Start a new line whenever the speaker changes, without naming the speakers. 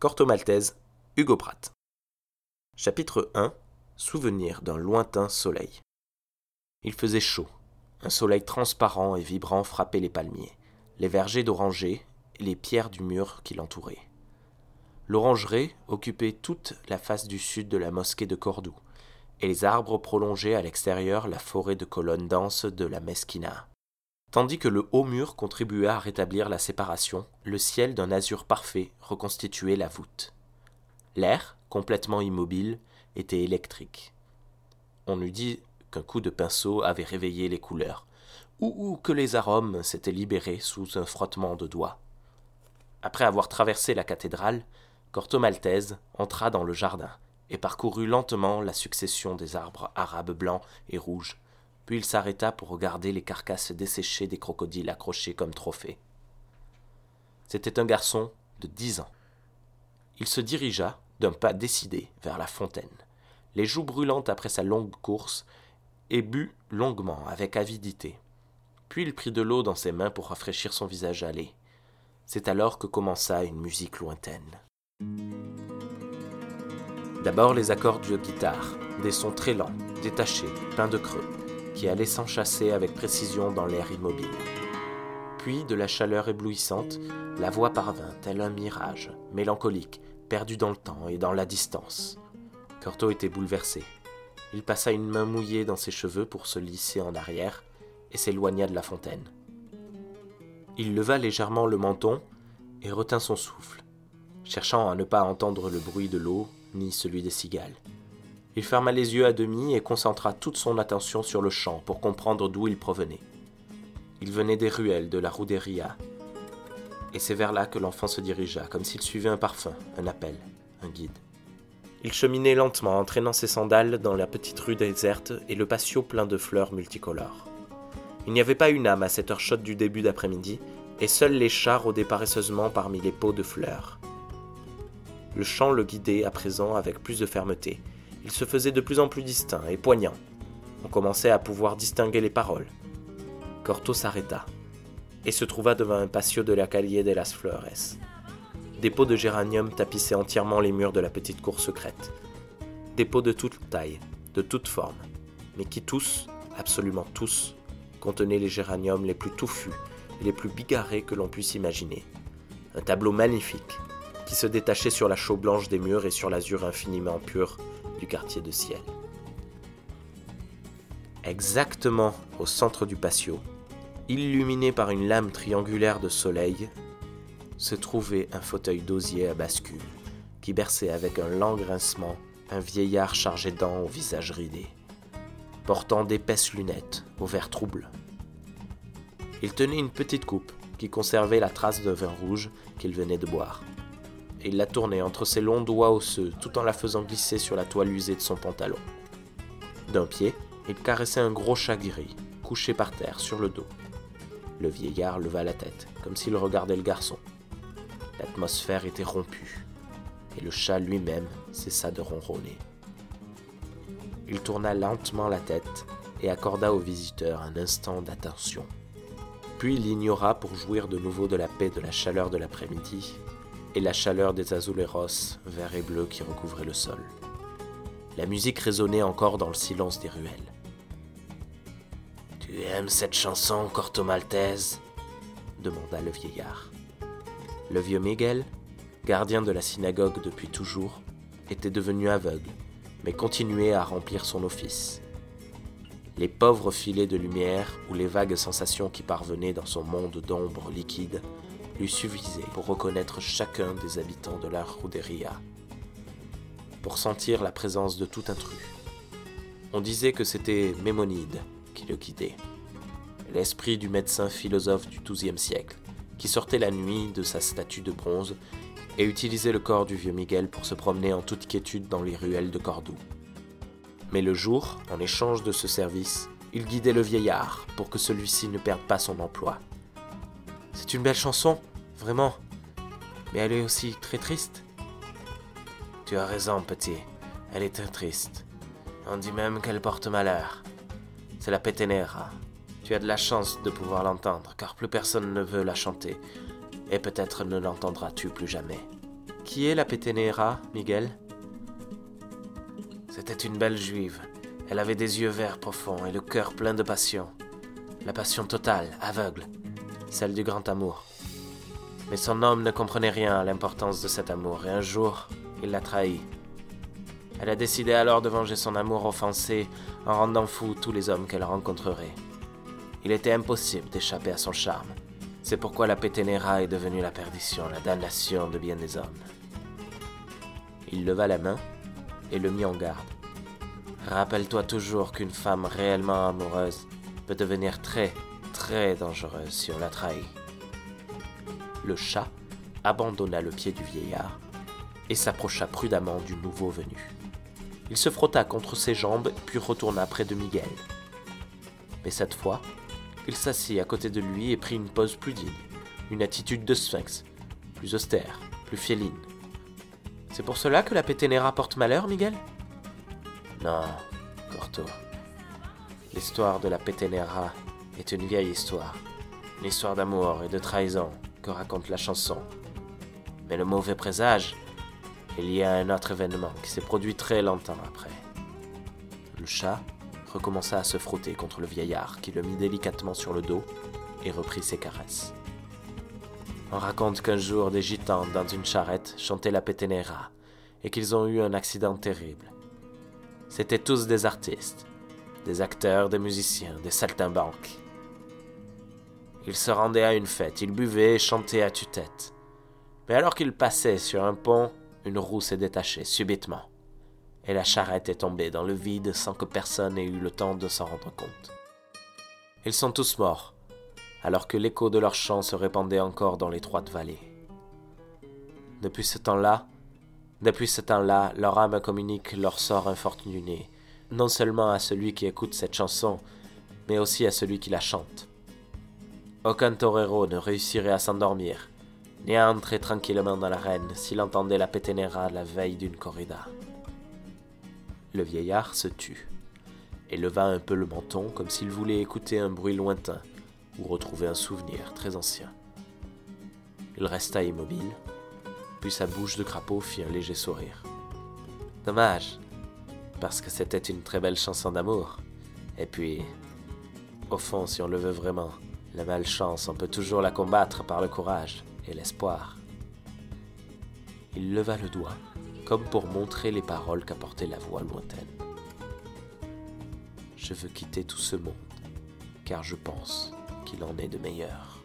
Corto Maltese, Hugo Pratt. Chapitre 1 Souvenir d'un lointain soleil. Il faisait chaud. Un soleil transparent et vibrant frappait les palmiers, les vergers d'orangers et les pierres du mur qui l'entouraient. L'orangerie occupait toute la face du sud de la mosquée de Cordoue, et les arbres prolongeaient à l'extérieur la forêt de colonnes denses de la Mesquina. Tandis que le haut mur contribuait à rétablir la séparation, le ciel d'un azur parfait reconstituait la voûte. L'air, complètement immobile, était électrique. On eût dit qu'un coup de pinceau avait réveillé les couleurs, ou, que les arômes s'étaient libérés sous un frottement de doigts. Après avoir traversé la cathédrale, Corto Maltese entra dans le jardin et parcourut lentement la succession des arbres arabes blancs et rouges puis il s'arrêta pour regarder les carcasses desséchées des crocodiles accrochés comme trophées. C'était un garçon de dix ans. Il se dirigea, d'un pas décidé, vers la fontaine, les joues brûlantes après sa longue course, et but longuement, avec avidité. Puis il prit de l'eau dans ses mains pour rafraîchir son visage hâlé. C'est alors que commença une musique lointaine. D'abord les accords de guitare, des sons très lents, détachés, pleins de creux qui allait s'enchasser avec précision dans l'air immobile. Puis, de la chaleur éblouissante, la voix parvint, tel un mirage, mélancolique, perdu dans le temps et dans la distance. Corto était bouleversé. Il passa une main mouillée dans ses cheveux pour se lisser en arrière et s'éloigna de la fontaine. Il leva légèrement le menton et retint son souffle, cherchant à ne pas entendre le bruit de l'eau ni celui des cigales. Il ferma les yeux à demi et concentra toute son attention sur le chant pour comprendre d'où il provenait. Il venait des ruelles de la Rouderia, et c'est vers là que l'enfant se dirigea, comme s'il suivait un parfum, un appel, un guide. Il cheminait lentement, entraînant ses sandales dans la petite rue déserte et le patio plein de fleurs multicolores. Il n'y avait pas une âme à cette heure chaude du début d'après-midi, et seuls les chats rôdaient paresseusement parmi les pots de fleurs. Le chant le guidait à présent avec plus de fermeté, il se faisait de plus en plus distinct et poignant. On commençait à pouvoir distinguer les paroles. Corto s'arrêta et se trouva devant un patio de la Calle de las Flores. Des pots de géranium tapissaient entièrement les murs de la petite cour secrète. Des pots de toute taille, de toute forme, mais qui tous, absolument tous, contenaient les géraniums les plus touffus et les plus bigarrés que l'on puisse imaginer. Un tableau magnifique, qui se détachait sur la chaux blanche des murs et sur l'azur infiniment pur du quartier de Ciel. Exactement au centre du patio, illuminé par une lame triangulaire de soleil, se trouvait un fauteuil d'osier à bascule, qui berçait avec un lent grincement un vieillard chargé dents au visage ridé, portant d'épaisses lunettes au verre trouble. Il tenait une petite coupe qui conservait la trace de vin rouge qu'il venait de boire et il la tournait entre ses longs doigts osseux tout en la faisant glisser sur la toile usée de son pantalon. D'un pied, il caressait un gros chat gris, couché par terre sur le dos. Le vieillard leva la tête, comme s'il regardait le garçon. L'atmosphère était rompue, et le chat lui-même cessa de ronronner. Il tourna lentement la tête et accorda au visiteur un instant d'attention. Puis l'ignora pour jouir de nouveau de la paix de la chaleur de l'après-midi et la chaleur des azuleros verts et bleus qui recouvraient le sol. La musique résonnait encore dans le silence des ruelles. Tu aimes cette chanson, Corto Maltese? demanda le vieillard. Le vieux Miguel, gardien de la synagogue depuis toujours, était devenu aveugle, mais continuait à remplir son office. Les pauvres filets de lumière ou les vagues sensations qui parvenaient dans son monde d'ombre liquide lui suffisait pour reconnaître chacun des habitants de la Ruderia, pour sentir la présence de tout intrus. On disait que c'était Mémonide qui le guidait, l'esprit du médecin philosophe du XIIe siècle, qui sortait la nuit de sa statue de bronze et utilisait le corps du vieux Miguel pour se promener en toute quiétude dans les ruelles de Cordoue. Mais le jour, en échange de ce service, il guidait le vieillard pour que celui-ci ne perde pas son emploi. C'est une belle chanson, Vraiment. Mais elle est aussi très triste. Tu as raison, petit. Elle est très triste. On dit même qu'elle porte malheur. C'est la Petenera. Tu as de la chance de pouvoir l'entendre, car plus personne ne veut la chanter. Et peut-être ne l'entendras-tu plus jamais. Qui est la Petenera, Miguel?
C'était une belle juive. Elle avait des yeux verts profonds et le cœur plein de passion. La passion totale, aveugle, celle du grand amour. Mais son homme ne comprenait rien à l'importance de cet amour, et un jour, il l'a trahi. Elle a décidé alors de venger son amour offensé en rendant fou tous les hommes qu'elle rencontrerait. Il était impossible d'échapper à son charme. C'est pourquoi la Péténéra est devenue la perdition, la damnation de bien des hommes. Il leva la main et le mit en garde. Rappelle-toi toujours qu'une femme réellement amoureuse peut devenir très, très dangereuse si on la trahit.
Le chat abandonna le pied du vieillard et s'approcha prudemment du nouveau venu. Il se frotta contre ses jambes puis retourna près de Miguel. Mais cette fois, il s'assit à côté de lui et prit une pose plus digne, une attitude de sphinx, plus austère, plus féline. C'est pour cela que la Péténéra porte malheur, Miguel?
Non, Corto. L'histoire de la Péténéra est une vieille histoire, une histoire d'amour et de trahison que raconte la chanson. Mais le mauvais présage il y a un autre événement qui s'est produit très longtemps après.
Le chat recommença à se frotter contre le vieillard qui le mit délicatement sur le dos et reprit ses caresses.
On raconte qu'un jour des gitans dans une charrette chantaient la Petenera et qu'ils ont eu un accident terrible. C'étaient tous des artistes, des acteurs, des musiciens, des saltimbanques. Ils se rendaient à une fête, ils buvaient et chantaient à tue-tête. Mais alors qu'ils passaient sur un pont, une roue s'est détachée subitement, et la charrette est tombée dans le vide sans que personne ait eu le temps de s'en rendre compte. Ils sont tous morts, alors que l'écho de leur chant se répandait encore dans l'étroite vallée. Depuis ce temps-là, depuis ce temps-là, leur âme communique leur sort infortuné, non seulement à celui qui écoute cette chanson, mais aussi à celui qui la chante. Aucun torero ne réussirait à s'endormir, ni à entrer tranquillement dans l'arène s'il entendait la péténéra la veille d'une corrida.
Le vieillard se tut et leva un peu le menton comme s'il voulait écouter un bruit lointain ou retrouver un souvenir très ancien. Il resta immobile, puis sa bouche de crapaud fit un léger sourire.
Dommage, parce que c'était une très belle chanson d'amour. Et puis, au fond, si on le veut vraiment, la malchance, on peut toujours la combattre par le courage et l'espoir.
Il leva le doigt, comme pour montrer les paroles qu'apportait la voix lointaine. Je veux quitter tout ce monde, car je pense qu'il en est de meilleur.